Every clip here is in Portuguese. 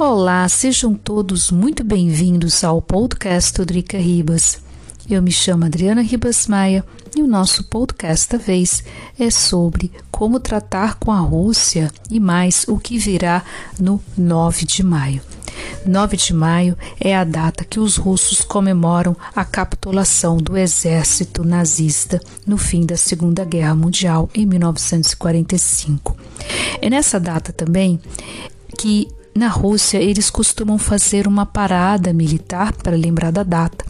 Olá, sejam todos muito bem-vindos ao podcast Drica Ribas. Eu me chamo Adriana Ribas Maia e o nosso podcast da vez é sobre como tratar com a Rússia e mais o que virá no 9 de maio. 9 de maio é a data que os russos comemoram a capitulação do exército nazista no fim da Segunda Guerra Mundial em 1945. É nessa data também que na Rússia, eles costumam fazer uma parada militar para lembrar da data.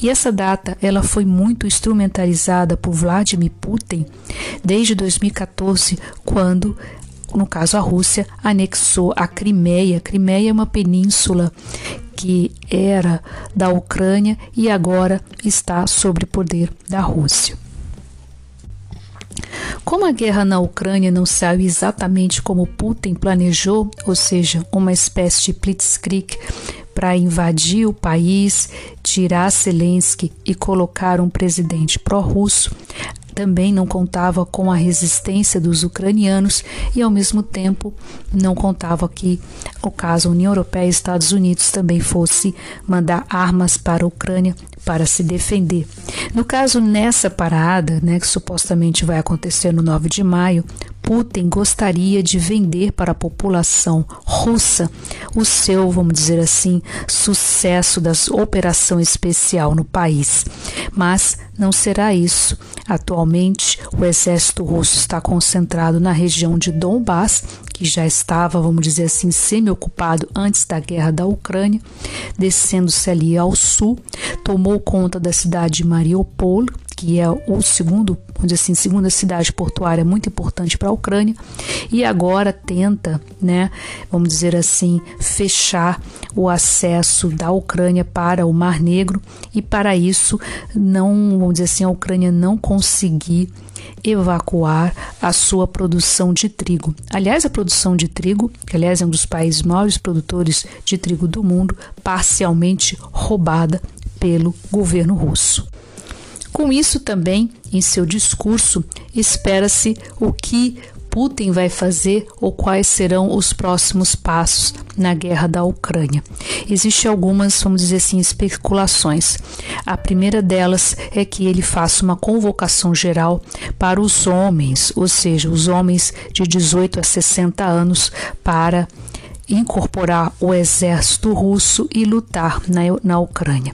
E essa data ela foi muito instrumentalizada por Vladimir Putin desde 2014, quando no caso a Rússia anexou a Crimeia. Crimeia é uma península que era da Ucrânia e agora está sob poder da Rússia. Como a guerra na Ucrânia não saiu exatamente como Putin planejou, ou seja, uma espécie de blitzkrieg para invadir o país, tirar Zelensky e colocar um presidente pró-russo, também não contava com a resistência dos ucranianos e, ao mesmo tempo, não contava que, o caso União Europeia e Estados Unidos também fosse mandar armas para a Ucrânia para se defender. No caso, nessa parada, né, que supostamente vai acontecer no 9 de maio, Putin gostaria de vender para a população russa o seu, vamos dizer assim, sucesso da operação especial no país. Mas não será isso. Atualmente, o exército russo está concentrado na região de Donbass, que já estava, vamos dizer assim, semi-ocupado antes da guerra da Ucrânia, descendo-se ali ao sul, tomou conta da cidade de Mariupol, que é o segundo, onde assim, segunda cidade portuária muito importante para a Ucrânia, e agora tenta, né, vamos dizer assim, fechar o acesso da Ucrânia para o Mar Negro, e para isso não, vamos dizer assim, a Ucrânia não conseguir evacuar a sua produção de trigo. Aliás, a produção de trigo, que aliás é um dos países maiores produtores de trigo do mundo, parcialmente roubada pelo governo russo. Com isso também, em seu discurso, espera-se o que Putin vai fazer ou quais serão os próximos passos na guerra da Ucrânia. Existem algumas, vamos dizer assim, especulações. A primeira delas é que ele faça uma convocação geral para os homens, ou seja, os homens de 18 a 60 anos, para incorporar o exército russo e lutar na, na Ucrânia.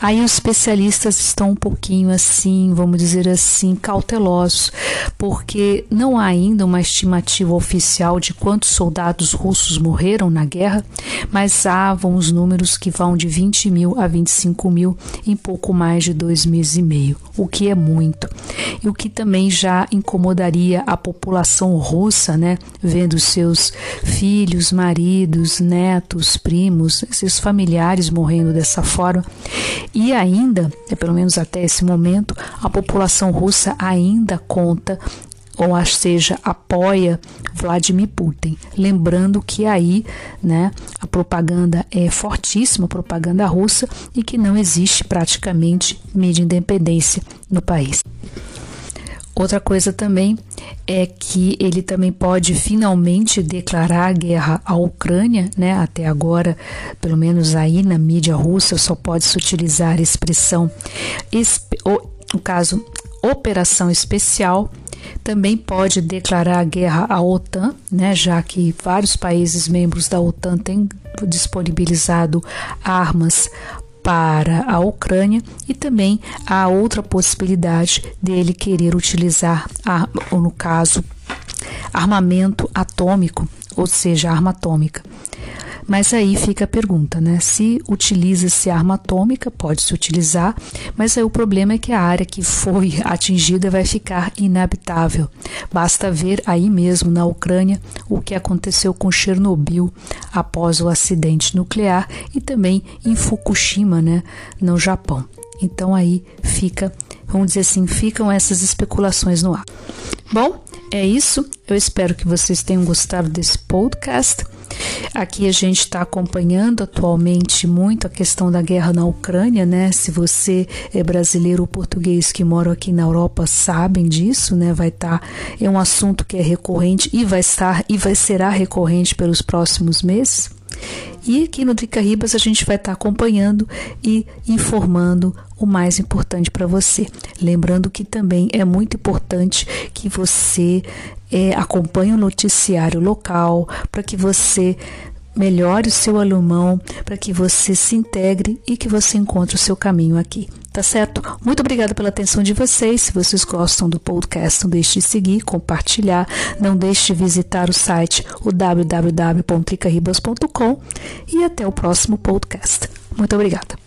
Aí os especialistas estão um pouquinho assim, vamos dizer assim, cautelosos, porque não há ainda uma estimativa oficial de quantos soldados russos morreram na guerra, mas há os números que vão de 20 mil a 25 mil em pouco mais de dois meses e meio, o que é muito. E o que também já incomodaria a população russa, né, vendo seus filhos, maridos, netos, primos, esses familiares morrendo dessa forma. E ainda, é pelo menos até esse momento, a população russa ainda conta ou seja, apoia Vladimir Putin. Lembrando que aí, né, a propaganda é fortíssima, propaganda russa, e que não existe praticamente mídia independência no país. Outra coisa também é que ele também pode finalmente declarar guerra à Ucrânia, né? Até agora, pelo menos aí na mídia russa, só pode se utilizar a expressão, no caso, operação especial. Também pode declarar guerra à OTAN, né? Já que vários países membros da OTAN têm disponibilizado armas para a Ucrânia e também há outra possibilidade dele querer utilizar, ou no caso, armamento atômico, ou seja, arma atômica. Mas aí fica a pergunta, né? Se utiliza-se arma atômica, pode-se utilizar, mas aí o problema é que a área que foi atingida vai ficar inabitável. Basta ver aí mesmo na Ucrânia o que aconteceu com Chernobyl após o acidente nuclear e também em Fukushima, né, no Japão. Então aí fica, vamos dizer assim, ficam essas especulações no ar. Bom, é isso. Eu espero que vocês tenham gostado desse podcast. Aqui a gente está acompanhando atualmente muito a questão da guerra na Ucrânia, né? Se você é brasileiro ou português que mora aqui na Europa sabem disso, né? Vai estar tá, é um assunto que é recorrente e vai estar e vai será recorrente pelos próximos meses. E aqui no Drica Ribas a gente vai estar acompanhando e informando o mais importante para você. Lembrando que também é muito importante que você é, acompanhe o noticiário local, para que você melhore o seu alemão, para que você se integre e que você encontre o seu caminho aqui. Tá certo? Muito obrigada pela atenção de vocês. Se vocês gostam do podcast, não deixe de seguir, compartilhar. Não deixe de visitar o site o www.ricaribas.com e até o próximo podcast. Muito obrigada.